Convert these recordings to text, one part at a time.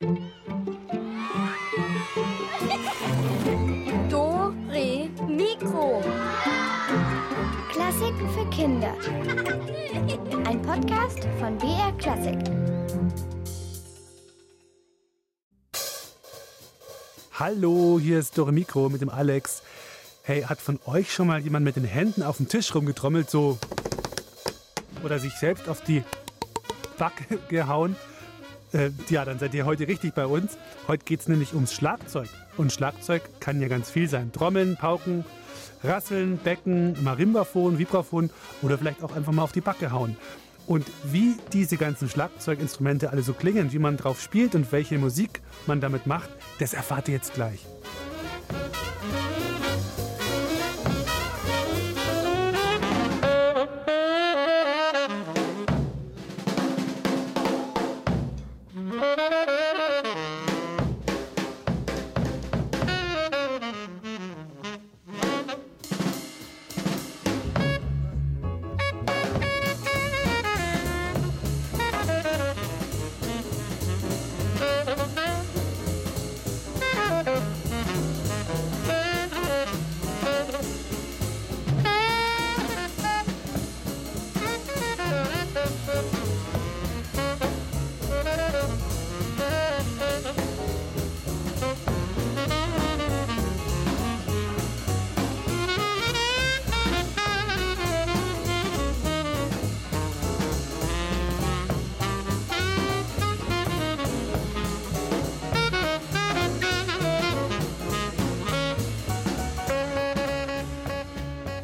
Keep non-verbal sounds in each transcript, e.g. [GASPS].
Do, Re, Mikro. Klassiken für Kinder. Ein Podcast von BR Klassik. Hallo, hier ist Dore Mikro mit dem Alex. Hey, hat von euch schon mal jemand mit den Händen auf den Tisch rumgetrommelt, so. Oder sich selbst auf die Backe [LAUGHS] gehauen? Äh, ja, dann seid ihr heute richtig bei uns. Heute geht es nämlich ums Schlagzeug. Und Schlagzeug kann ja ganz viel sein. Trommeln, Pauken, Rasseln, Becken, Marimbaphon, Vibraphon oder vielleicht auch einfach mal auf die Backe hauen. Und wie diese ganzen Schlagzeuginstrumente alle so klingen, wie man drauf spielt und welche Musik man damit macht, das erfahrt ihr jetzt gleich.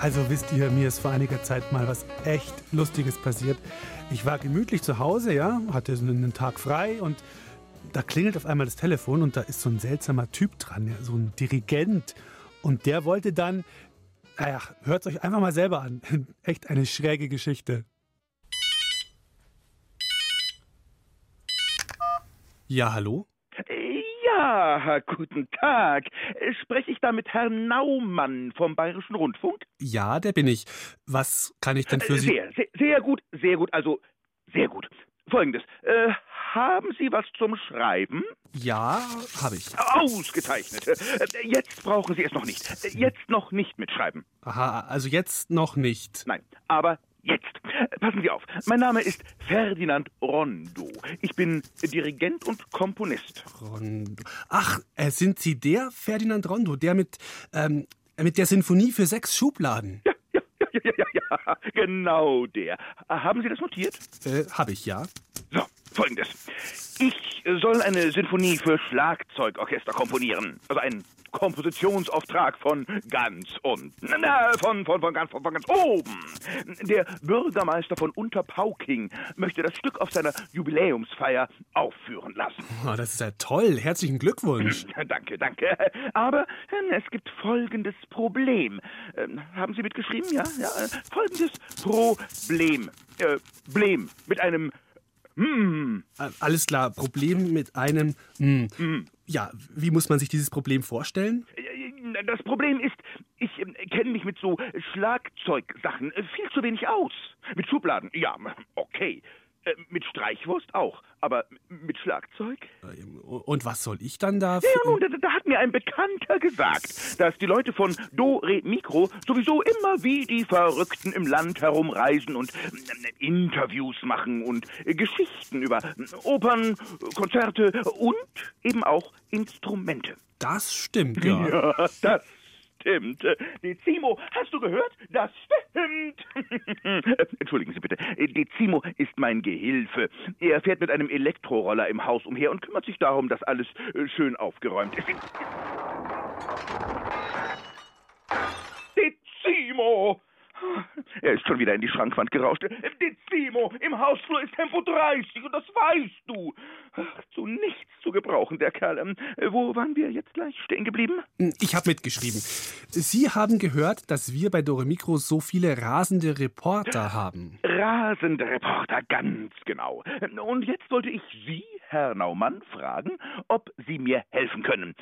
Also wisst ihr, mir ist vor einiger Zeit mal was echt Lustiges passiert. Ich war gemütlich zu Hause, ja, hatte einen Tag frei und da klingelt auf einmal das Telefon und da ist so ein seltsamer Typ dran, ja, so ein Dirigent. Und der wollte dann, naja, hört euch einfach mal selber an. [LAUGHS] Echt eine schräge Geschichte. Ja, hallo? Ja, guten Tag. Spreche ich da mit Herrn Naumann vom Bayerischen Rundfunk? Ja, der bin ich. Was kann ich denn für Sie? Sehr, sehr, sehr gut, sehr gut, also sehr gut. Folgendes, äh, haben Sie was zum Schreiben? Ja, habe ich. Ausgezeichnet. Jetzt brauchen Sie es noch nicht. Jetzt noch nicht mitschreiben. Aha, also jetzt noch nicht. Nein, aber jetzt. Passen Sie auf. Mein Name ist Ferdinand Rondo. Ich bin Dirigent und Komponist. Rondo. Ach, äh, sind Sie der Ferdinand Rondo, der mit, ähm, mit der Sinfonie für sechs Schubladen? Ja, ja, ja, ja, ja, ja. Genau der. Haben Sie das notiert? Äh, habe ich, ja. So, folgendes. Ich soll eine Sinfonie für Schlagzeugorchester komponieren. Also einen Kompositionsauftrag von ganz unten. Na, von, von, von, ganz, von, von ganz oben. Der Bürgermeister von Unterpauking möchte das Stück auf seiner Jubiläumsfeier aufführen lassen. Oh, das ist ja toll. Herzlichen Glückwunsch. [LAUGHS] Danke, danke. Aber ähm, es gibt folgendes Problem. Ähm, haben Sie mitgeschrieben? Ja, ja. äh, Folgendes Problem. Äh, Blem. Mit einem hm. Äh, Alles klar, Problem mit einem. Hm. Ja, wie muss man sich dieses Problem vorstellen? Das Problem ist, ich ähm, kenne mich mit so Schlagzeugsachen äh, viel zu wenig aus. Mit Schubladen, ja, okay. Äh, Mit Streichwurst auch. Aber mit Schlagzeug? Ähm, Und was soll ich dann da? Ja, nun, da, da hat mir ein Bekannter gesagt, dass die Leute von Do Re Mikro sowieso immer wie die Verrückten im Land herumreisen und ähm, Interviews machen und äh, Geschichten über Opern, Konzerte und eben auch Instrumente. Das stimmt, ja. [LAUGHS] Ja, das stimmt. Äh, Decimo, hast du gehört? Das stimmt. [LAUGHS] Entschuldigen Sie bitte. Äh, Decimo ist mein Gehilfe. Er fährt mit einem Elektroroller im Haus umher und kümmert sich darum, dass alles äh, schön aufgeräumt ist. Decimo! Er ist schon wieder in die Schrankwand gerauscht. Decimo, im Hausflur ist Tempo 30 und das weißt du. Ach, zu nichts zu gebrauchen, der Kerl. Ähm, Wo waren wir jetzt gleich stehen geblieben? Ich habe mitgeschrieben. Sie haben gehört, dass wir bei Dore Mikro so viele rasende Reporter haben. Rasende Reporter, ganz genau. Und jetzt wollte ich Sie, Herr Naumann, fragen, ob Sie mir helfen können.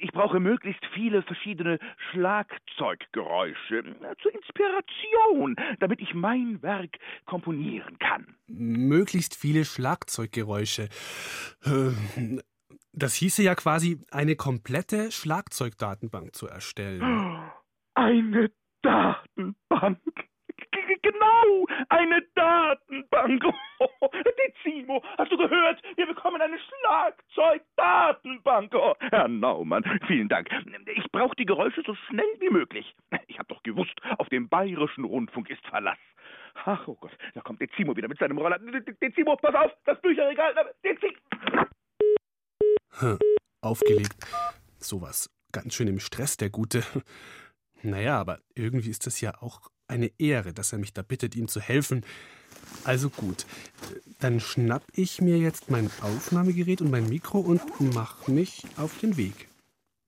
Ich brauche möglichst viele verschiedene Schlagzeuggeräusche äh, zur Inspiration, damit ich mein Werk komponieren kann. Möglichst viele Schlagzeuggeräusche. Äh, Das hieße ja quasi, eine komplette Schlagzeugdatenbank zu erstellen. [GASPS] Eine Datenbank. Genau, eine Datenbank. [LAUGHS] Dezimo, hast du gehört? Wir bekommen eine Schlagzeugdatenbank. Oh, Herr Naumann, vielen Dank. Ich brauche die Geräusche so schnell wie möglich. Ich habe doch gewusst, auf dem bayerischen Rundfunk ist Verlass. Ach, oh Gott, da kommt Dezimo wieder mit seinem Roller. Dezimo, pass auf, das Bücherregal. Dezimo. Hm, aufgelegt. Sowas. Ganz schön im Stress, der Gute. [LAUGHS] Naja, aber irgendwie ist das ja auch eine Ehre, dass er mich da bittet, ihm zu helfen. Also gut, dann schnapp ich mir jetzt mein Aufnahmegerät und mein Mikro und mach mich auf den Weg.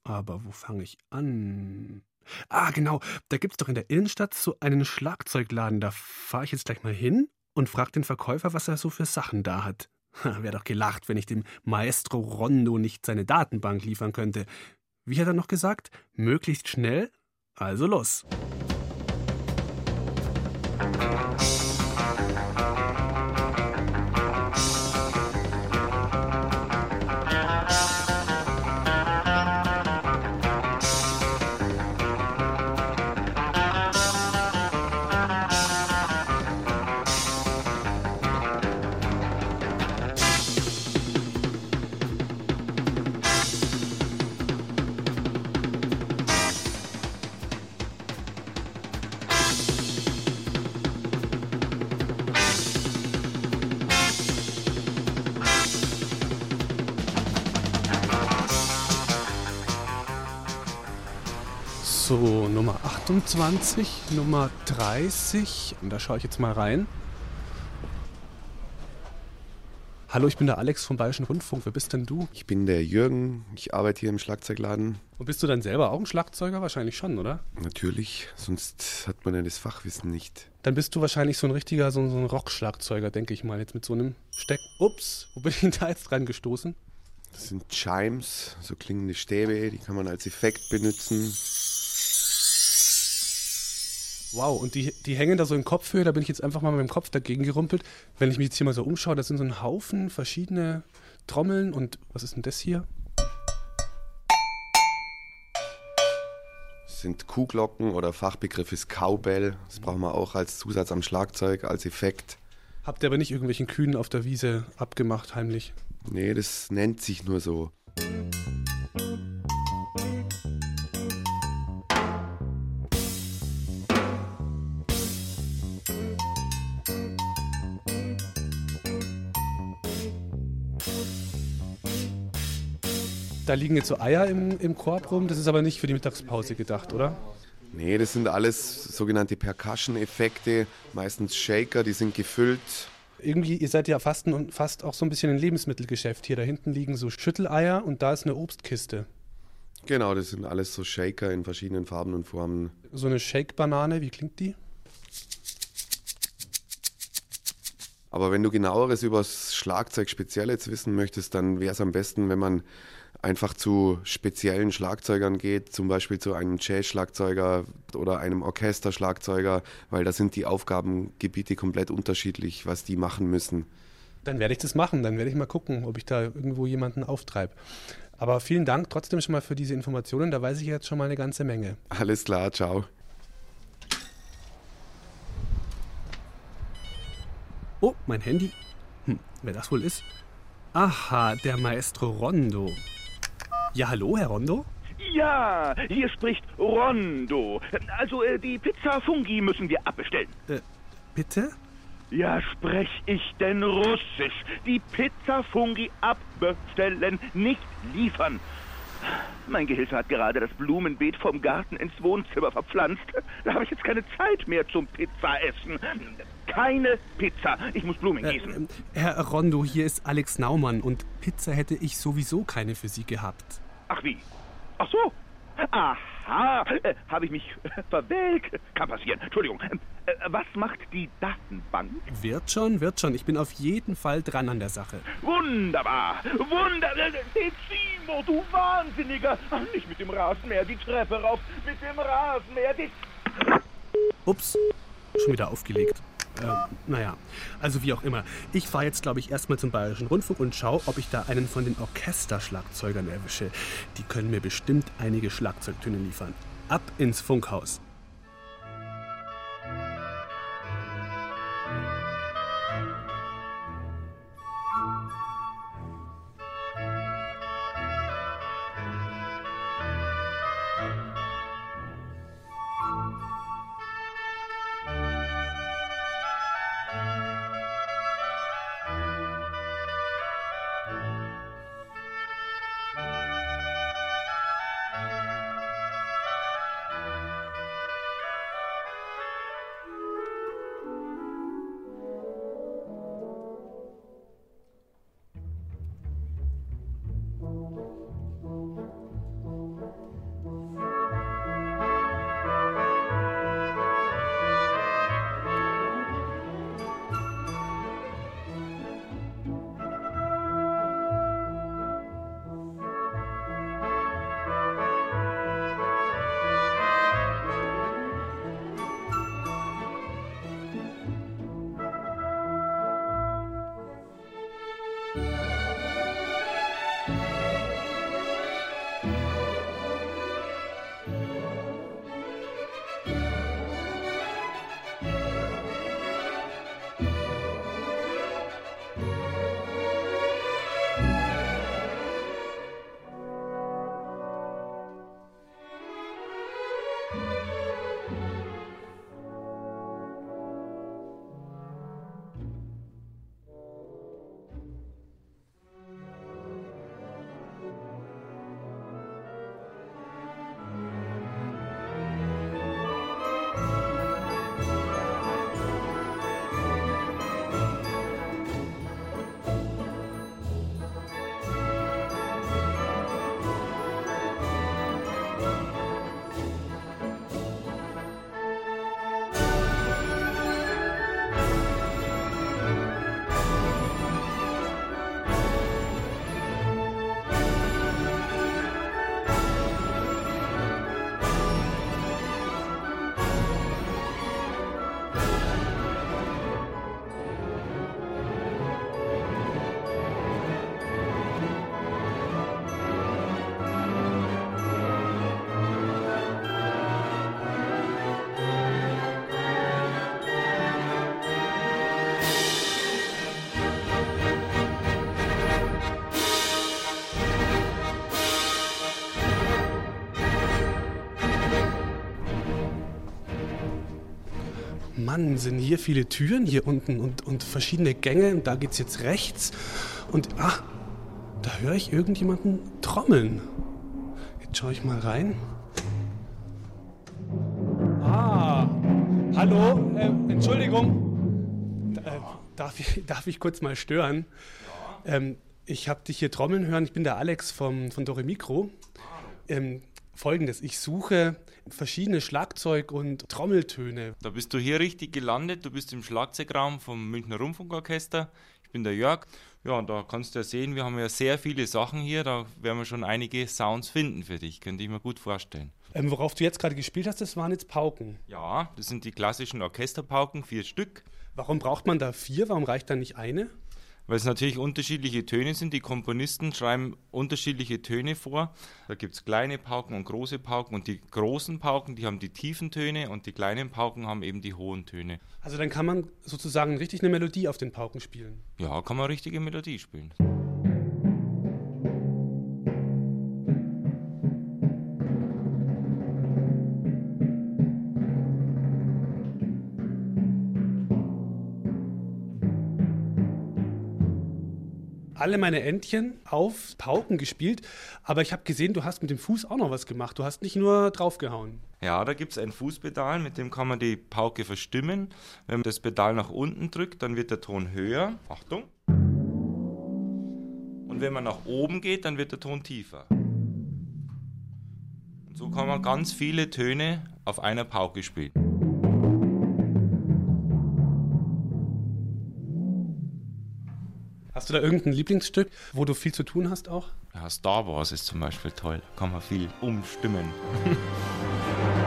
Aber wo fange ich an? Ah, genau, da gibt's doch in der Innenstadt so einen Schlagzeugladen. Da fahre ich jetzt gleich mal hin und frag den Verkäufer, was er so für Sachen da hat. Wäre doch gelacht, wenn ich dem Maestro Rondo nicht seine Datenbank liefern könnte. Wie hat er noch gesagt? Möglichst schnell? Also los. Thank you. So, Nummer 28, Nummer 30. Und da schaue ich jetzt mal rein. Hallo, ich bin der Alex vom Bayerischen Rundfunk. Wer bist denn du? Ich bin der Jürgen, ich arbeite hier im Schlagzeugladen. Und bist du dann selber auch ein Schlagzeuger? Wahrscheinlich schon, oder? Natürlich, sonst hat man ja das Fachwissen nicht. Dann bist du wahrscheinlich so ein richtiger, so, so ein Rockschlagzeuger, denke ich mal, jetzt mit so einem Steck. Ups, wo bin ich denn da jetzt dran gestoßen? Das sind Chimes, so klingende Stäbe, die kann man als Effekt benutzen. Wow, und die, die hängen da so in Kopfhöhe, da bin ich jetzt einfach mal mit dem Kopf dagegen gerumpelt. Wenn ich mich jetzt hier mal so umschaue, das sind so ein Haufen verschiedene Trommeln und was ist denn das hier? Das sind Kuhglocken oder Fachbegriff ist Cowbell. Das brauchen wir auch als Zusatz am Schlagzeug, als Effekt. Habt ihr aber nicht irgendwelchen Kühen auf der Wiese abgemacht, heimlich? Nee, das nennt sich nur so. Da liegen jetzt so Eier im, im Korb rum, das ist aber nicht für die Mittagspause gedacht, oder? Nee, das sind alles sogenannte Percussion-Effekte, meistens Shaker, die sind gefüllt. Irgendwie, ihr seid ja fast, ein, fast auch so ein bisschen ein Lebensmittelgeschäft hier. Da hinten liegen so Schütteleier und da ist eine Obstkiste. Genau, das sind alles so Shaker in verschiedenen Farben und Formen. So eine Shake-Banane, wie klingt die? Aber wenn du genaueres über das Schlagzeug speziell jetzt wissen möchtest, dann wäre es am besten, wenn man einfach zu speziellen Schlagzeugern geht, zum Beispiel zu einem Jazz-Schlagzeuger oder einem Orchesterschlagzeuger, weil da sind die Aufgabengebiete komplett unterschiedlich, was die machen müssen. Dann werde ich das machen, dann werde ich mal gucken, ob ich da irgendwo jemanden auftreibe. Aber vielen Dank trotzdem schon mal für diese Informationen, da weiß ich jetzt schon mal eine ganze Menge. Alles klar, ciao. Oh, mein Handy. Hm, wer das wohl ist? Aha, der Maestro Rondo. Ja, hallo, Herr Rondo? Ja, hier spricht Rondo. Also, äh, die Pizza Fungi müssen wir abbestellen. Äh, bitte? Ja, sprech ich denn Russisch? Die Pizza Fungi abbestellen, nicht liefern. Mein Gehilfe hat gerade das Blumenbeet vom Garten ins Wohnzimmer verpflanzt. Da habe ich jetzt keine Zeit mehr zum Pizzaessen. Keine Pizza. Ich muss Blumen Äh, gießen. ähm, Herr Rondo, hier ist Alex Naumann und Pizza hätte ich sowieso keine für Sie gehabt. Ach wie? Ach so. Aha, äh, habe ich mich äh, verwählt. Kann passieren. Entschuldigung. Äh, was macht die Datenbank? Wird schon, wird schon. Ich bin auf jeden Fall dran an der Sache. Wunderbar. Wunder... äh, Dezimo, du Wahnsinniger. Ach, nicht mit dem Rasenmäher die Treppe rauf. Mit dem Rasenmäher die... Ups, schon wieder aufgelegt. Äh, naja, also wie auch immer. Ich fahre jetzt, glaube ich, erstmal zum Bayerischen Rundfunk und schaue, ob ich da einen von den Orchesterschlagzeugern erwische. Die können mir bestimmt einige Schlagzeugtöne liefern. Ab ins Funkhaus. Mann, sind hier viele Türen hier unten und, und verschiedene Gänge und da geht's jetzt rechts. Und ah, da höre ich irgendjemanden trommeln. Jetzt schaue ich mal rein. Ah, hallo, äh, Entschuldigung. Äh, darf, ich, [LAUGHS] darf ich kurz mal stören? Ähm, ich habe dich hier trommeln hören. Ich bin der Alex vom, von Dore Mikro. Ähm, Folgendes, ich suche verschiedene Schlagzeug- und Trommeltöne. Da bist du hier richtig gelandet. Du bist im Schlagzeugraum vom Münchner Rundfunkorchester. Ich bin der Jörg. Ja, und da kannst du ja sehen, wir haben ja sehr viele Sachen hier. Da werden wir schon einige Sounds finden für dich. Könnte ich mir gut vorstellen. Ähm, worauf du jetzt gerade gespielt hast, das waren jetzt Pauken. Ja, das sind die klassischen Orchesterpauken, vier Stück. Warum braucht man da vier? Warum reicht da nicht eine? Weil es natürlich unterschiedliche Töne sind. Die Komponisten schreiben unterschiedliche Töne vor. Da gibt es kleine Pauken und große Pauken und die großen Pauken, die haben die tiefen Töne und die kleinen Pauken haben eben die hohen Töne. Also dann kann man sozusagen richtig eine Melodie auf den Pauken spielen. Ja, kann man richtige Melodie spielen. Alle meine Entchen auf Pauken gespielt, aber ich habe gesehen, du hast mit dem Fuß auch noch was gemacht. Du hast nicht nur draufgehauen. Ja, da gibt es ein Fußpedal, mit dem kann man die Pauke verstimmen. Wenn man das Pedal nach unten drückt, dann wird der Ton höher. Achtung. Und wenn man nach oben geht, dann wird der Ton tiefer. Und so kann man ganz viele Töne auf einer Pauke spielen. Hast du da irgendein Lieblingsstück, wo du viel zu tun hast auch? Ja, Star Wars ist zum Beispiel toll. Da kann man viel umstimmen. [LAUGHS]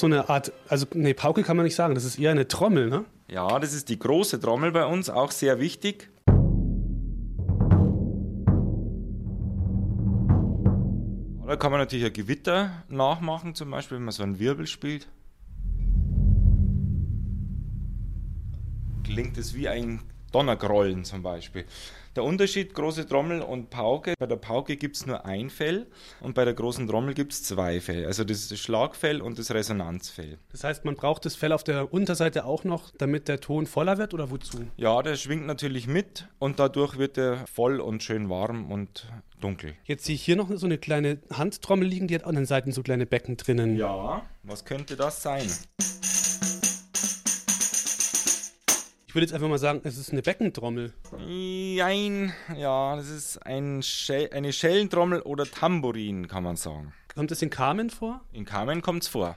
so eine Art, also nee, Pauke kann man nicht sagen, das ist eher eine Trommel, ne? Ja, das ist die große Trommel bei uns, auch sehr wichtig. Da kann man natürlich ein Gewitter nachmachen, zum Beispiel, wenn man so einen Wirbel spielt. Klingt es wie ein Donnergrollen zum Beispiel. Der Unterschied große Trommel und Pauke, bei der Pauke gibt es nur ein Fell und bei der großen Trommel gibt es zwei Fell. Also das Schlagfell und das Resonanzfell. Das heißt, man braucht das Fell auf der Unterseite auch noch, damit der Ton voller wird oder wozu? Ja, der schwingt natürlich mit und dadurch wird er voll und schön warm und dunkel. Jetzt sehe ich hier noch so eine kleine Handtrommel liegen, die hat an den Seiten so kleine Becken drinnen. Ja, was könnte das sein? Ich würde jetzt einfach mal sagen, es ist eine Beckentrommel. Nein, ja, das ist ein Schell, eine Schellentrommel oder Tambourin, kann man sagen. Kommt das in Carmen vor? In Carmen kommt es vor.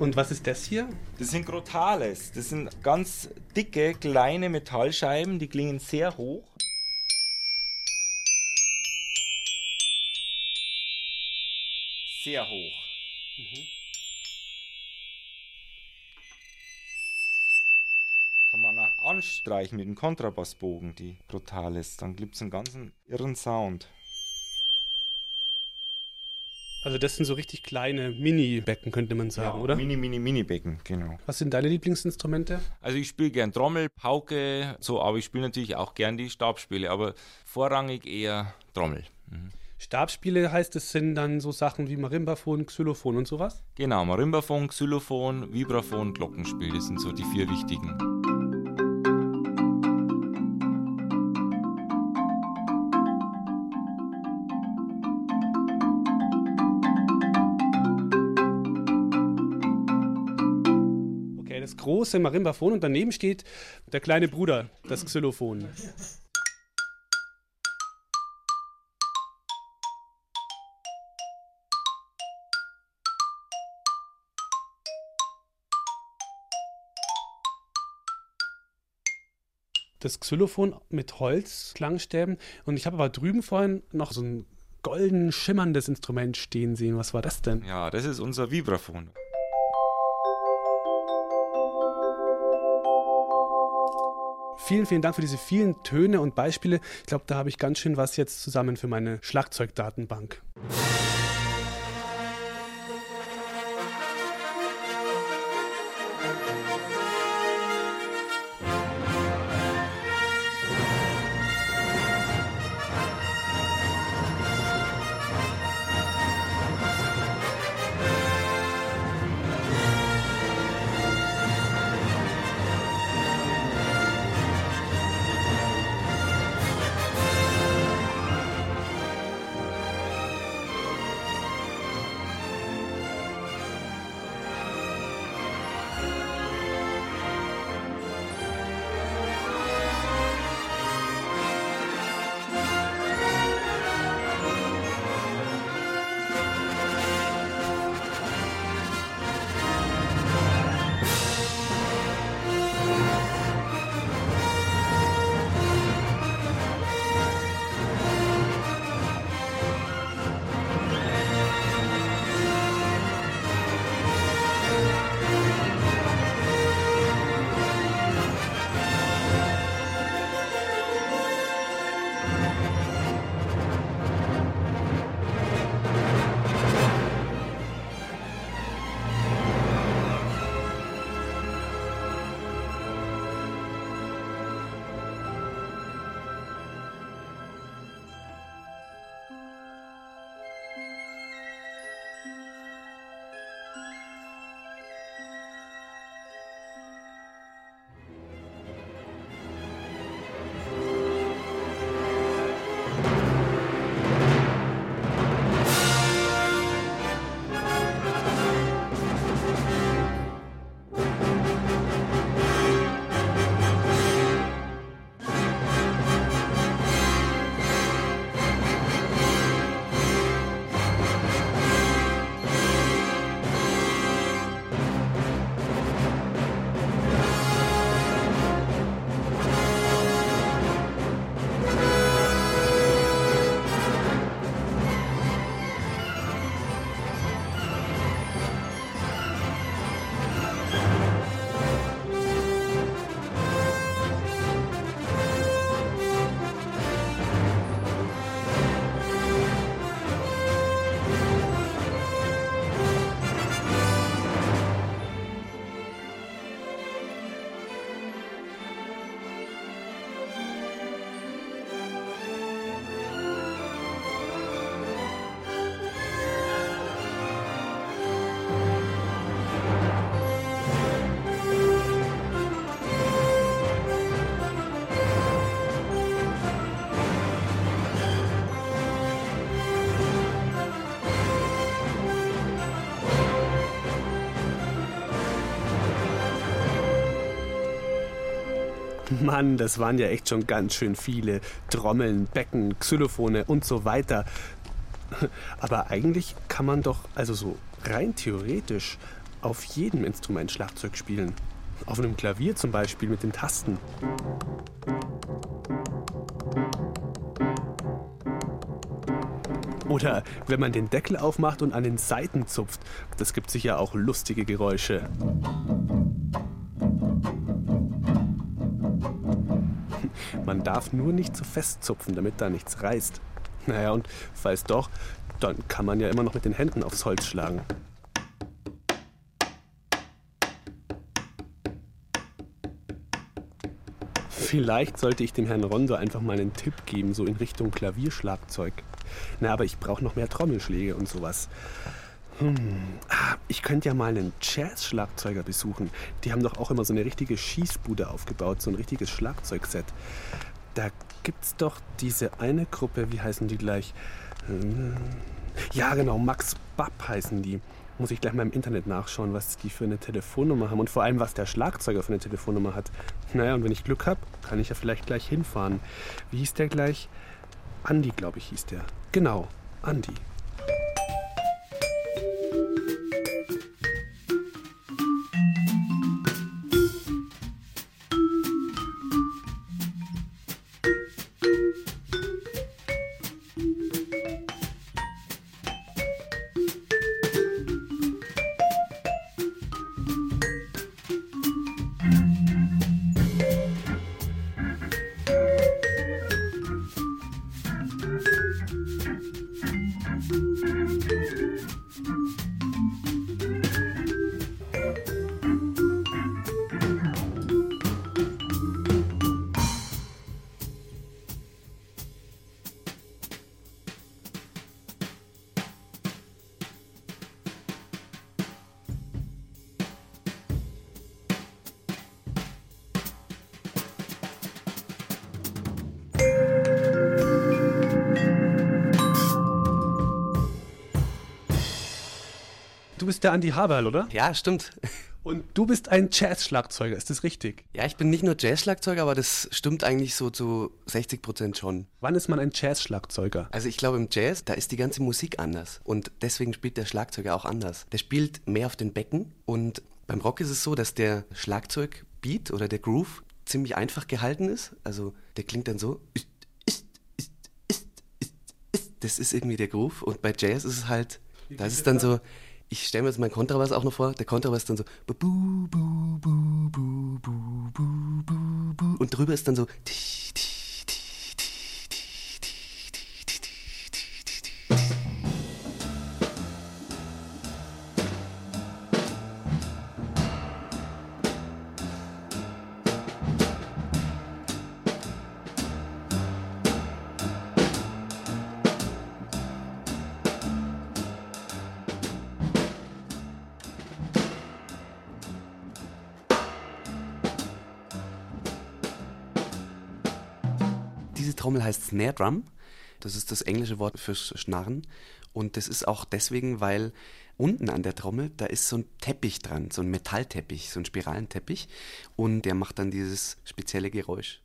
Und was ist das hier? Das sind Grotales. Das sind ganz dicke, kleine Metallscheiben, die klingen sehr hoch. Sehr hoch. Kann man auch anstreichen mit dem Kontrabassbogen, die Brutales. Dann gibt es einen ganzen irren Sound. Also das sind so richtig kleine Mini-Becken, könnte man sagen, oder? Mini, mini, mini Becken, genau. Was sind deine Lieblingsinstrumente? Also ich spiele gern Trommel, Pauke, so, aber ich spiele natürlich auch gern die Stabspiele, aber vorrangig eher Trommel. Mhm. Stabspiele heißt, es sind dann so Sachen wie Marimbaphon, Xylophon und sowas? Genau, Marimbaphon, Xylophon, Vibraphon, Glockenspiel, das sind so die vier wichtigen. Okay, das große Marimbaphon und daneben steht der kleine Bruder, das Xylophon. Das Xylophon mit Holzklangstäben. Und ich habe aber drüben vorhin noch so ein golden schimmerndes Instrument stehen sehen. Was war das denn? Ja, das ist unser Vibraphon. Vielen, vielen Dank für diese vielen Töne und Beispiele. Ich glaube, da habe ich ganz schön was jetzt zusammen für meine Schlagzeugdatenbank. Mann, das waren ja echt schon ganz schön viele. Trommeln, Becken, Xylophone und so weiter. Aber eigentlich kann man doch, also so rein theoretisch, auf jedem Instrument Schlagzeug spielen. Auf einem Klavier zum Beispiel mit den Tasten. Oder wenn man den Deckel aufmacht und an den Seiten zupft. Das gibt sicher auch lustige Geräusche. Man darf nur nicht zu fest zupfen, damit da nichts reißt. Naja, und falls doch, dann kann man ja immer noch mit den Händen aufs Holz schlagen. Vielleicht sollte ich dem Herrn Rondo einfach mal einen Tipp geben, so in Richtung Klavierschlagzeug. Na, aber ich brauche noch mehr Trommelschläge und sowas. Hm. Ah, ich könnte ja mal einen Jazz-Schlagzeuger besuchen. Die haben doch auch immer so eine richtige Schießbude aufgebaut, so ein richtiges Schlagzeugset. Da gibt's doch diese eine Gruppe, wie heißen die gleich? Hm. Ja, genau, Max Babb heißen die. Muss ich gleich mal im Internet nachschauen, was die für eine Telefonnummer haben und vor allem, was der Schlagzeuger für eine Telefonnummer hat. Naja, und wenn ich Glück habe, kann ich ja vielleicht gleich hinfahren. Wie hieß der gleich? Andi, glaube ich, hieß der. Genau, Andi. Der Andi Haberl, oder? Ja, stimmt. Und du bist ein Jazz-Schlagzeuger, ist das richtig? Ja, ich bin nicht nur Jazz-Schlagzeuger, aber das stimmt eigentlich so zu 60 Prozent schon. Wann ist man ein Jazz-Schlagzeuger? Also ich glaube im Jazz, da ist die ganze Musik anders und deswegen spielt der Schlagzeuger auch anders. Der spielt mehr auf den Becken und beim Rock ist es so, dass der Schlagzeugbeat oder der Groove ziemlich einfach gehalten ist. Also der klingt dann so. Das ist irgendwie der Groove und bei Jazz ist es halt, da ist es dann so, ich stelle mir jetzt meinen Kontrabass auch noch vor, der Kontrabass dann so und drüber ist dann so tisch, tisch. Snare Drum. Das ist das englische Wort fürs Schnarren. Und das ist auch deswegen, weil unten an der Trommel, da ist so ein Teppich dran, so ein Metallteppich, so ein Spiralenteppich. Und der macht dann dieses spezielle Geräusch.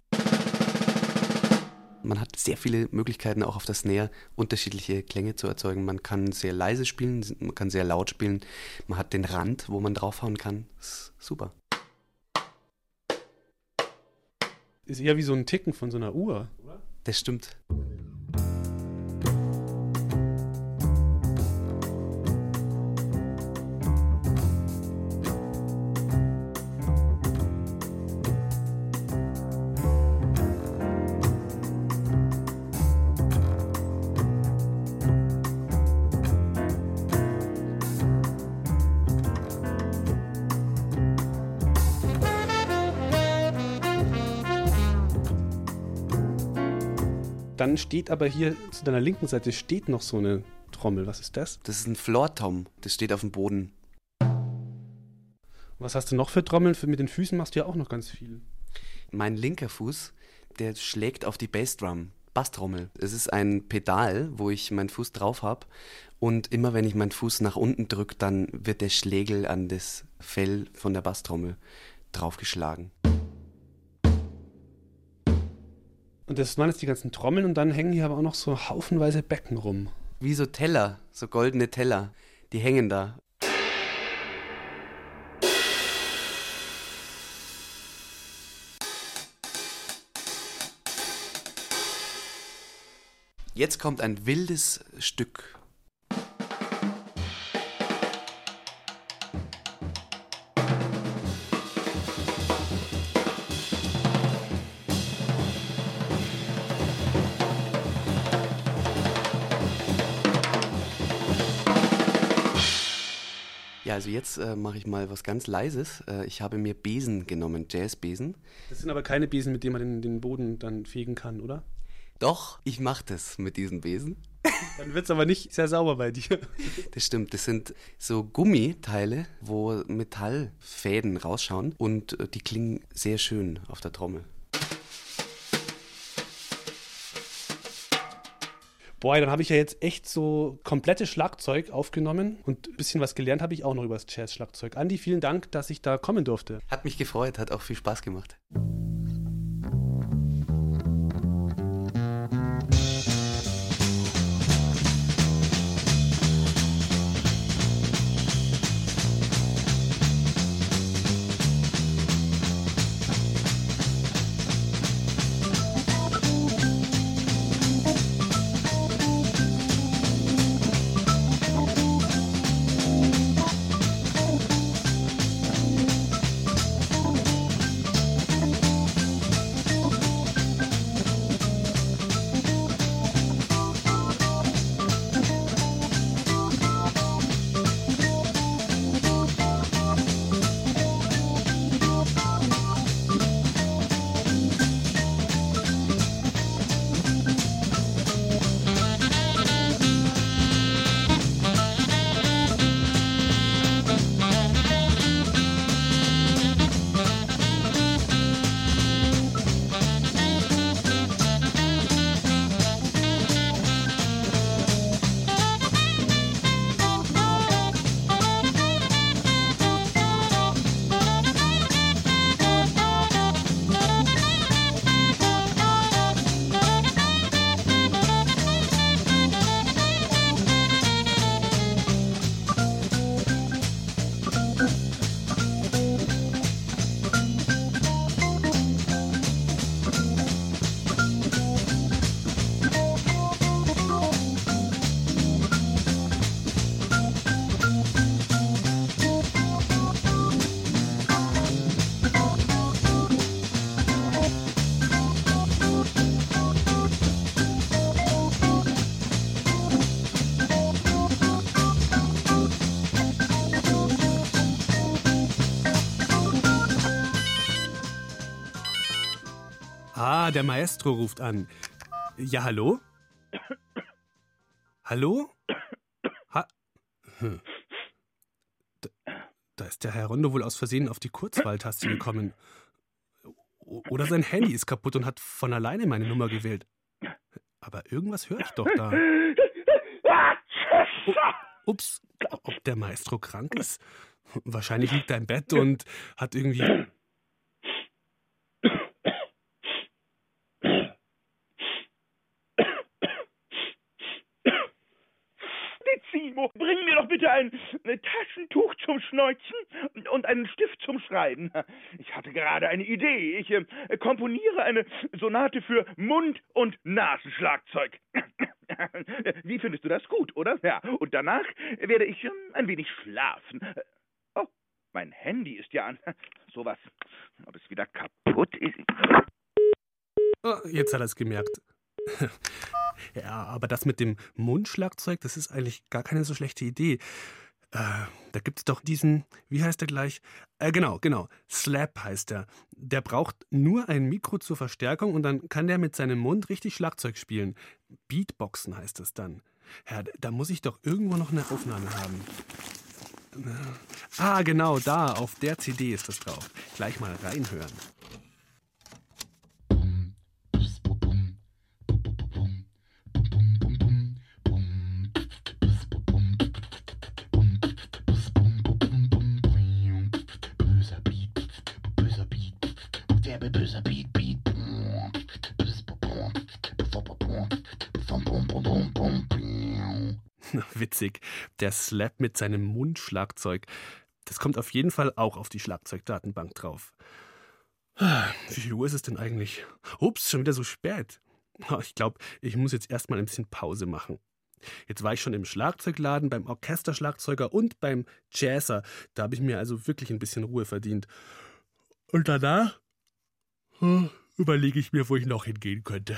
Man hat sehr viele Möglichkeiten, auch auf der Snare unterschiedliche Klänge zu erzeugen. Man kann sehr leise spielen, man kann sehr laut spielen. Man hat den Rand, wo man draufhauen kann. Super. Ist eher wie so ein Ticken von so einer Uhr. Das stimmt. Dann steht aber hier zu deiner linken Seite steht noch so eine Trommel. Was ist das? Das ist ein Floor-Tom. Das steht auf dem Boden. Was hast du noch für Trommeln? Für, mit den Füßen machst du ja auch noch ganz viel. Mein linker Fuß, der schlägt auf die Bassdrum. Basstrommel. Es ist ein Pedal, wo ich meinen Fuß drauf habe. Und immer wenn ich meinen Fuß nach unten drücke, dann wird der Schlägel an das Fell von der Basstrommel draufgeschlagen. Und das waren jetzt die ganzen Trommeln und dann hängen hier aber auch noch so haufenweise Becken rum. Wie so Teller, so goldene Teller. Die hängen da. Jetzt kommt ein wildes Stück. Ja, also jetzt äh, mache ich mal was ganz Leises. Äh, ich habe mir Besen genommen, Jazzbesen. Das sind aber keine Besen, mit denen man den, den Boden dann fegen kann, oder? Doch, ich mache das mit diesen Besen. [LAUGHS] Dann wird es aber nicht sehr sauber bei dir. Das stimmt, das sind so Gummiteile, wo Metallfäden rausschauen und äh, die klingen sehr schön auf der Trommel. Boah, dann habe ich ja jetzt echt so komplettes Schlagzeug aufgenommen und ein bisschen was gelernt habe ich auch noch über das Jazz-Schlagzeug. Andi, vielen Dank, dass ich da kommen durfte. Hat mich gefreut, hat auch viel Spaß gemacht. Der Maestro ruft an. Ja, hallo? Hallo? Ha hm. da, da ist der Herr Rondo wohl aus Versehen auf die Kurzwahltaste gekommen. Oder sein Handy ist kaputt und hat von alleine meine Nummer gewählt. Aber irgendwas höre ich doch da. Ups, ob der Maestro krank ist? Wahrscheinlich liegt er im Bett und hat irgendwie. Dezimo, bring mir doch bitte ein äh, Taschentuch zum Schneuzen und einen Stift zum Schreiben. Ich hatte gerade eine Idee. Ich äh, komponiere eine Sonate für Mund- und Nasenschlagzeug. Wie findest du das gut, oder? Ja, und danach werde ich ähm, ein wenig schlafen. Oh, mein Handy ist ja an. Sowas. Ob es wieder kaputt ist. Oh, jetzt hat er es gemerkt. Ja, aber das mit dem Mundschlagzeug, das ist eigentlich gar keine so schlechte Idee. Äh, da gibt es doch diesen, wie heißt der gleich? Äh, genau, genau, Slap heißt er. Der braucht nur ein Mikro zur Verstärkung und dann kann der mit seinem Mund richtig Schlagzeug spielen. Beatboxen heißt das dann. Ja, da muss ich doch irgendwo noch eine Aufnahme haben. Ah, genau, da, auf der CD ist das drauf. Gleich mal reinhören. Witzig. Der Slap mit seinem Mundschlagzeug. Das kommt auf jeden Fall auch auf die Schlagzeugdatenbank drauf. Wie viel Uhr ist es denn eigentlich? Ups, schon wieder so spät. Ich glaube, ich muss jetzt erstmal ein bisschen Pause machen. Jetzt war ich schon im Schlagzeugladen, beim Orchesterschlagzeuger und beim Jazzer. Da habe ich mir also wirklich ein bisschen Ruhe verdient. Und danach hm, überlege ich mir, wo ich noch hingehen könnte.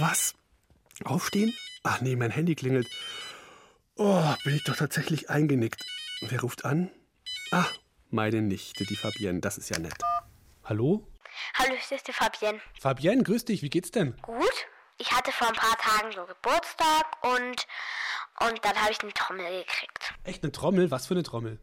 Was? Aufstehen? Ach nee, mein Handy klingelt. Oh, bin ich doch tatsächlich eingenickt. Wer ruft an? Ah, meine Nichte, die Fabienne. Das ist ja nett. Hallo? Hallo, hier ist die Fabienne. Fabienne, grüß dich. Wie geht's denn? Gut. Ich hatte vor ein paar Tagen so Geburtstag und, und dann habe ich eine Trommel gekriegt. Echt eine Trommel? Was für eine Trommel?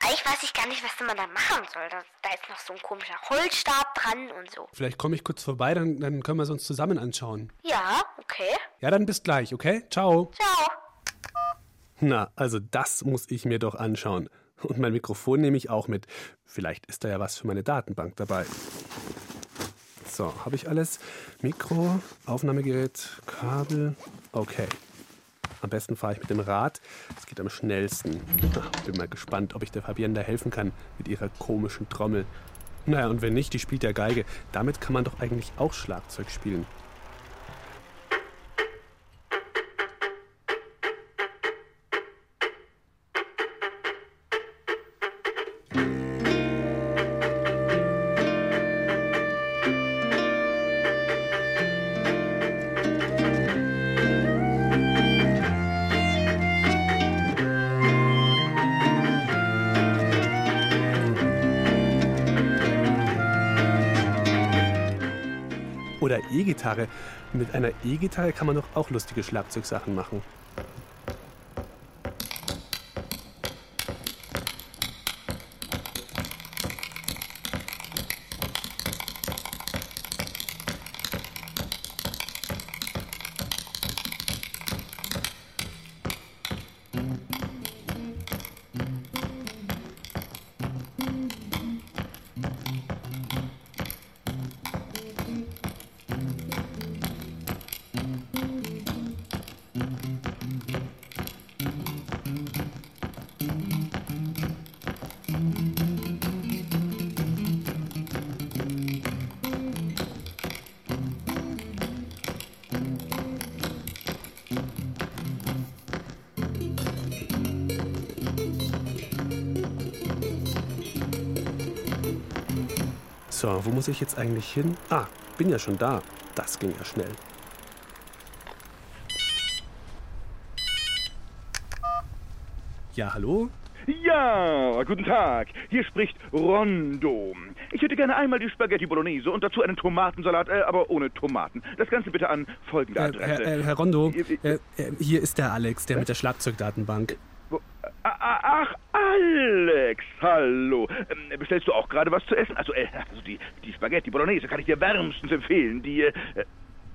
Eigentlich weiß ich gar nicht, was man da machen soll. Da, da ist noch so ein komischer Holzstab dran und so. Vielleicht komme ich kurz vorbei, dann, dann können wir es uns zusammen anschauen. Ja, okay. Ja, dann bis gleich, okay? Ciao. Ciao. Na, also das muss ich mir doch anschauen. Und mein Mikrofon nehme ich auch mit. Vielleicht ist da ja was für meine Datenbank dabei. So, habe ich alles? Mikro, Aufnahmegerät, Kabel. Okay. Am besten fahre ich mit dem Rad. Das geht am schnellsten. Bin mal gespannt, ob ich der Fabienne da helfen kann mit ihrer komischen Trommel. Naja, und wenn nicht, die spielt ja Geige. Damit kann man doch eigentlich auch Schlagzeug spielen. E-Gitarre. Mit einer E-Gitarre kann man doch auch lustige Schlagzeugsachen machen. So, wo muss ich jetzt eigentlich hin? Ah, bin ja schon da. Das ging ja schnell. Ja, hallo? Ja, guten Tag. Hier spricht Rondo. Ich hätte gerne einmal die Spaghetti Bolognese und dazu einen Tomatensalat, äh, aber ohne Tomaten. Das Ganze bitte an folgende Äh, Adresse. Herr, äh, Herr Rondo, äh, hier ist der Alex, der mit der Schlagzeugdatenbank. Ah, ah, Ach, Alex, hallo. Ähm, bestellst du auch gerade was zu essen? Also, äh, also die, die Spaghetti Bolognese kann ich dir wärmstens empfehlen. Die, äh,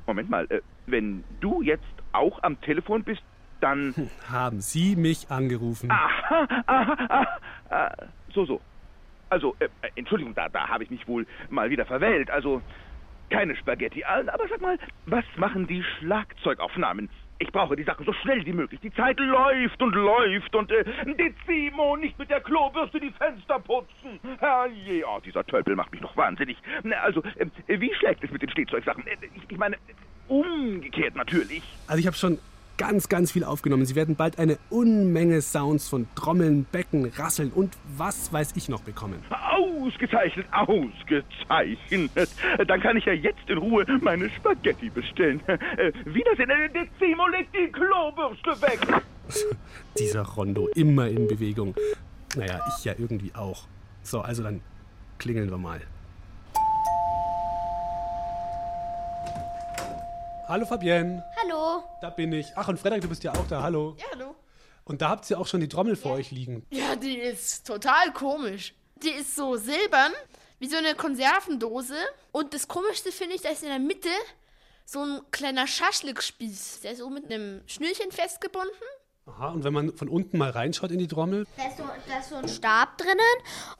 Moment mal, äh, wenn du jetzt auch am Telefon bist, dann... Haben Sie mich angerufen? Aha, aha, aha, ah, so, so. Also, äh, äh, Entschuldigung, da, da habe ich mich wohl mal wieder verwählt. Also, keine Spaghetti, aber sag mal, was machen die Schlagzeugaufnahmen? Ich brauche die Sachen so schnell wie möglich. Die Zeit läuft und läuft und äh, Dezimo, nicht mit der Klobürste die Fenster putzen. Herrje, oh, dieser Tölpel macht mich noch wahnsinnig. Na, Also, äh, wie schlägt es mit den Stehzeugsachen? Äh, ich, ich meine, umgekehrt natürlich. Also ich habe schon ganz, ganz viel aufgenommen. Sie werden bald eine Unmenge Sounds von Trommeln, Becken, Rasseln und was weiß ich noch bekommen. Ausgezeichnet, ausgezeichnet. Dann kann ich ja jetzt in Ruhe meine Spaghetti bestellen. Äh, Wiedersehen, äh, Dezimo, leg die Klobürste weg. [LAUGHS] Dieser Rondo, immer in Bewegung. Naja, ich ja irgendwie auch. So, also dann klingeln wir mal. Hallo Fabienne, Hallo. da bin ich. Ach, und Frederik, du bist ja auch da. Hallo. Ja, hallo. Und da habt ihr auch schon die Trommel vor euch liegen. Ja, die ist total komisch. Die ist so silbern, wie so eine Konservendose. Und das Komischste finde ich, da ist in der Mitte so ein kleiner Schaschlikspieß. Der ist so mit einem Schnürchen festgebunden. Aha, und wenn man von unten mal reinschaut in die Trommel, Da ist, so, da ist so ein Stab drinnen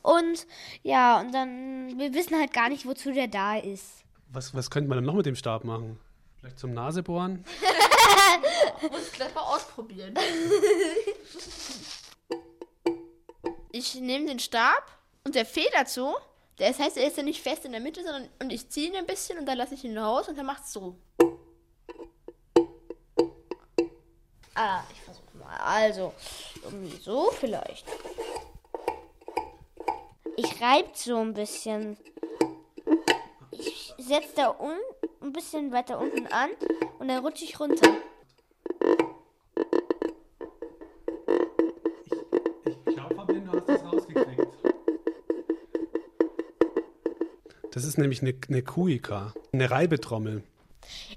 und ja, und dann, wir wissen halt gar nicht, wozu der da ist. was, was könnte man denn noch mit dem Stab machen? Vielleicht zum Nasebohren? Muss ich gleich mal ausprobieren. ich nehme den Stab und der federt so. Das heißt, er ist ja nicht fest in der Mitte, sondern und ich ziehe ihn ein bisschen und dann lasse ich ihn raus und dann macht es so. Ah, ich versuche mal. Also, irgendwie so vielleicht. Ich reibe so ein bisschen. Ich setze da un ein bisschen weiter unten an und dann rutsche ich runter. Ich glaube, du hast das rausgekriegt. Das ist nämlich eine, eine Kuika, eine Reibetrommel.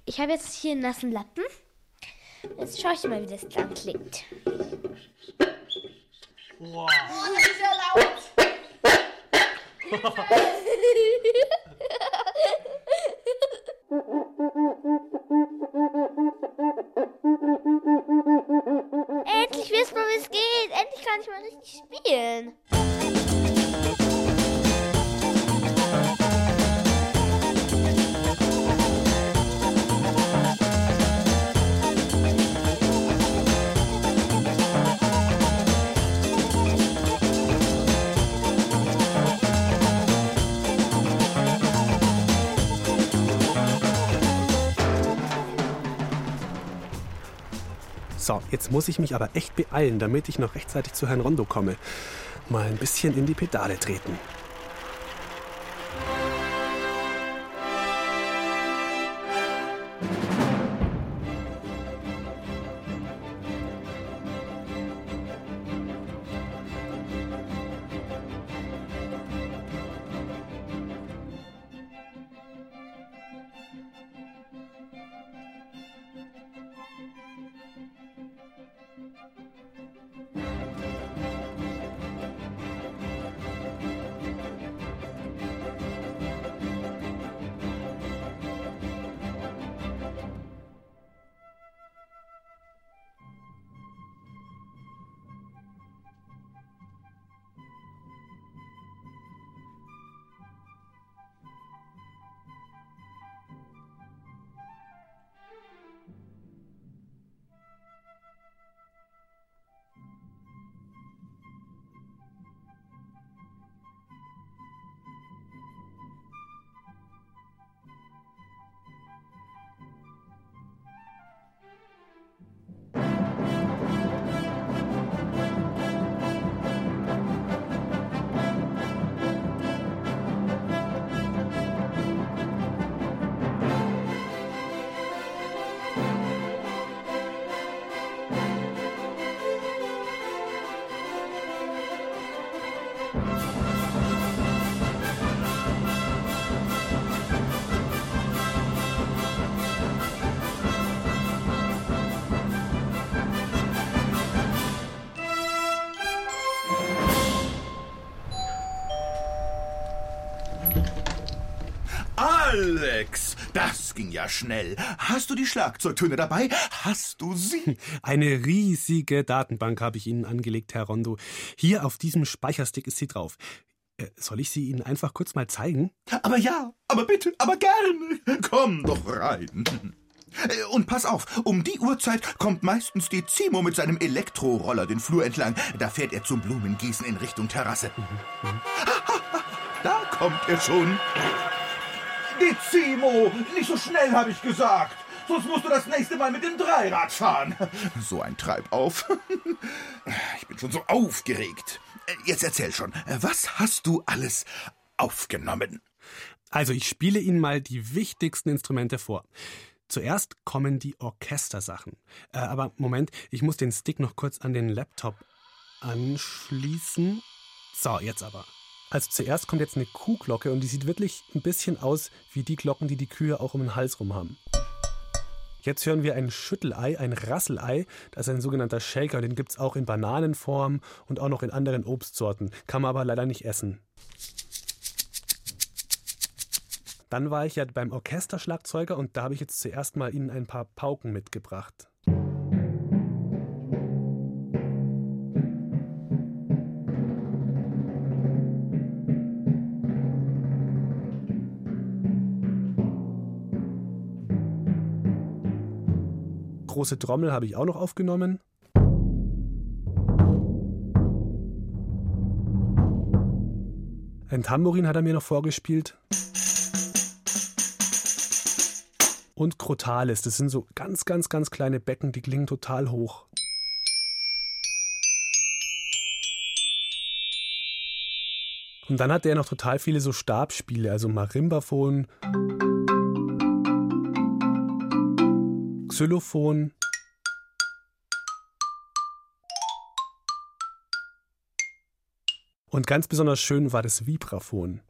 Ich habe jetzt hier einen nassen Lappen. Jetzt schaue ich mal, wie das dann klingt. Endlich [LAUGHS] [LAUGHS] muss ich mich aber echt beeilen, damit ich noch rechtzeitig zu Herrn Rondo komme. Mal ein bisschen in die Pedale treten. Das ging ja schnell. Hast du die Schlagzeugtöne dabei? Hast du sie? Eine riesige Datenbank habe ich Ihnen angelegt, Herr Rondo. Hier auf diesem Speicherstick ist sie drauf. Äh, soll ich sie Ihnen einfach kurz mal zeigen? Aber ja, aber bitte, aber gerne. Komm doch rein. Äh, Und pass auf, um die Uhrzeit kommt meistens die Zimo mit seinem Elektroroller den Flur entlang. Da fährt er zum Blumengießen in Richtung Terrasse. [LAUGHS] Da kommt er schon. Dezimo, nicht so schnell, habe ich gesagt. Sonst musst du das nächste Mal mit dem Dreirad fahren. So ein Treibauf. [LAUGHS] Ich bin schon so aufgeregt. Jetzt erzähl schon, was hast du alles aufgenommen? Also, ich spiele Ihnen mal die wichtigsten Instrumente vor. Zuerst kommen die Orchestersachen. Äh, aber Moment, ich muss den Stick noch kurz an den Laptop anschließen. So, jetzt aber. Also zuerst kommt jetzt eine Kuhglocke und die sieht wirklich ein bisschen aus wie die Glocken, die die Kühe auch um den Hals rum haben. Jetzt hören wir ein Schüttelei, ein Rasselei. Das ist ein sogenannter Shaker. Den gibt es auch in Bananenform und auch noch in anderen Obstsorten. Kann man aber leider nicht essen. Dann war ich ja beim Orchesterschlagzeuger und da habe ich jetzt zuerst mal Ihnen ein paar Pauken mitgebracht. Große Trommel habe ich auch noch aufgenommen. Ein Tambourin hat er mir noch vorgespielt. Und Crotales, das sind so ganz, ganz, ganz kleine Becken, die klingen total hoch. Und dann hat er noch total viele so Stabspiele, also Marimbaphon, Xylophon. Und ganz besonders schön war das Vibraphon.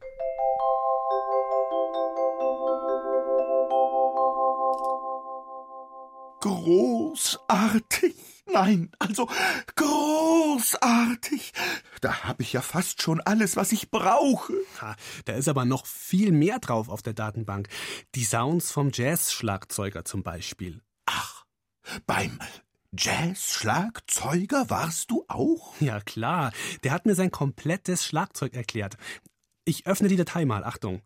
Großartig. Nein, also großartig. Da habe ich ja fast schon alles, was ich brauche. Ha, da ist aber noch viel mehr drauf auf der Datenbank. Die Sounds vom Jazz-Schlagzeuger zum Beispiel. Beim Jazz-Schlagzeuger warst du auch? Ja, klar. Der hat mir sein komplettes Schlagzeug erklärt. Ich öffne die Datei mal, Achtung.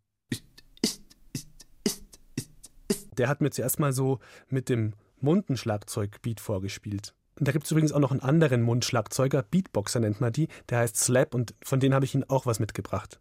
Der hat mir zuerst mal so mit dem Mundenschlagzeug-Beat vorgespielt. Und da gibt es übrigens auch noch einen anderen Mundschlagzeuger, Beatboxer nennt man die, der heißt Slap und von denen habe ich Ihnen auch was mitgebracht.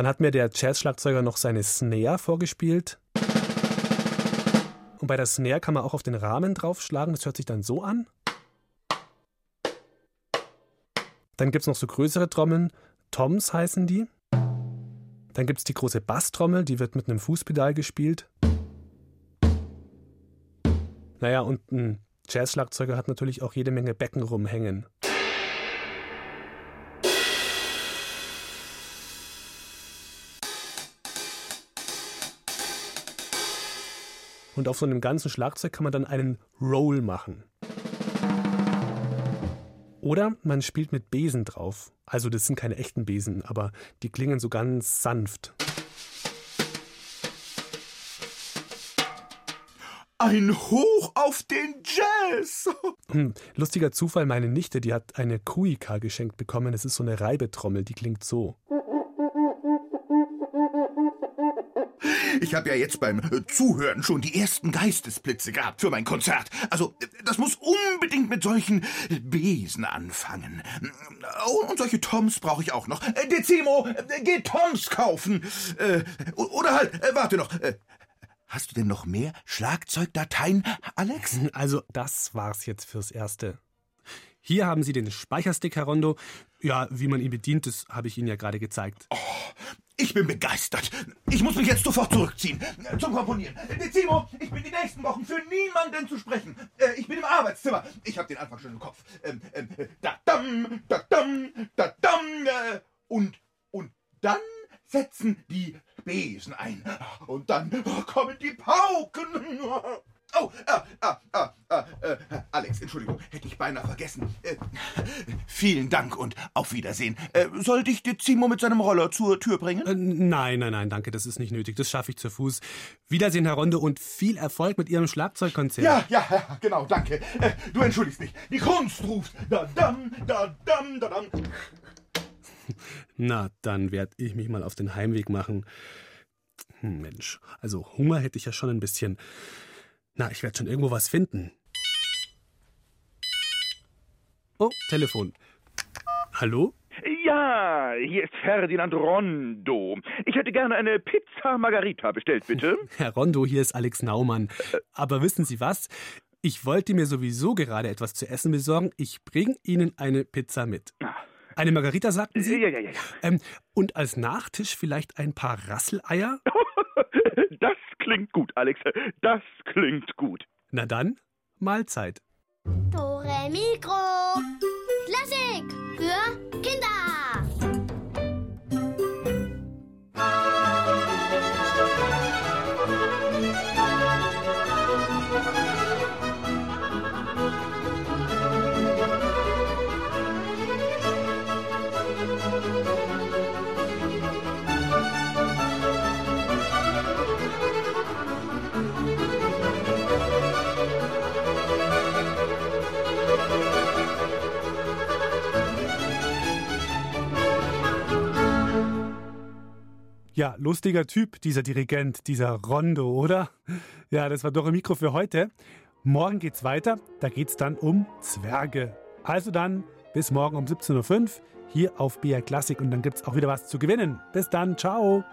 Dann hat mir der Jazz-Schlagzeuger noch seine Snare vorgespielt. Und bei der Snare kann man auch auf den Rahmen draufschlagen. Das hört sich dann so an. Dann gibt es noch so größere Trommeln. Toms heißen die. Dann gibt es die große Basstrommel, die wird mit einem Fußpedal gespielt. Naja, und ein Jazz-Schlagzeuger hat natürlich auch jede Menge Becken rumhängen. Und auf so einem ganzen Schlagzeug kann man dann einen Roll machen. Oder man spielt mit Besen drauf. Also das sind keine echten Besen, aber die klingen so ganz sanft. Ein Hoch auf den Jazz. [LAUGHS] Hm, Lustiger Zufall, meine Nichte, die hat eine Kuika geschenkt bekommen. Das ist so eine Reibetrommel, die klingt so. Ich habe ja jetzt beim äh, Zuhören schon die ersten Geistesblitze gehabt für mein Konzert. Also, äh, das muss unbedingt mit solchen Besen anfangen. Oh, und solche Toms brauche ich auch noch. Äh, Dezimo, äh, geh Toms kaufen. Äh, oder halt, äh, warte noch. Äh, hast du denn noch mehr Schlagzeugdateien, Alex? [LAUGHS] Also das war's jetzt fürs Erste. Hier haben Sie den Speicherstick, Herr Rondo. Ja, wie man ihn bedient, das habe ich Ihnen ja gerade gezeigt. Ich bin begeistert. Ich muss mich jetzt sofort zurückziehen. Zum Komponieren. Dezimo, ich bin die nächsten Wochen für niemanden zu sprechen. Äh, Ich bin im Arbeitszimmer. Ich habe den Anfang schon im Kopf. Ähm, ähm, äh, da dam, da dam, da dam. äh, Und, und Dann setzen die Besen ein. Und dann kommen die Pauken. Oh, ah, ah, ah, ah, äh, Alex, Entschuldigung, hätte ich beinahe vergessen. Äh, vielen Dank und auf Wiedersehen. Äh, sollte ich Dezimo mit seinem Roller zur Tür bringen? Äh, nein, nein, nein, danke, das ist nicht nötig. Das schaffe ich zu Fuß. Wiedersehen, Herr Rondo, und viel Erfolg mit Ihrem Schlagzeugkonzert. Ja, ja, ja, genau, danke. Äh, du entschuldigst mich. Die Kunst ruft. Da dam, da dam, da dam. Na, dann werde ich mich mal auf den Heimweg machen. Hm, Mensch, also Hunger hätte ich ja schon ein bisschen. Na, ich werde schon irgendwo was finden. Oh, Telefon. Hallo? Ja, hier ist Ferdinand Rondo. Ich hätte gerne eine Pizza Margarita bestellt, bitte. [LAUGHS] Herr Rondo, hier ist Alex Naumann. Aber wissen Sie was? Ich wollte mir sowieso gerade etwas zu essen besorgen. Ich bringe Ihnen eine Pizza mit. Eine Margarita, sagten Sie? Ja, ja, ja. ja. Ähm, und als Nachtisch vielleicht ein paar Rasseleier? [LAUGHS] Das klingt gut, Alex. Das klingt gut. Na dann, Mahlzeit. Dore Mikro. Klassik für Kinder. Ja, lustiger Typ, dieser Dirigent, dieser Rondo, oder? Ja, das war Dore Mikro für heute. Morgen geht's weiter. Da geht's dann um Zwerge. Also dann bis morgen um 17.05 Uhr hier auf BR Classic und dann gibt's auch wieder was zu gewinnen. Bis dann, ciao.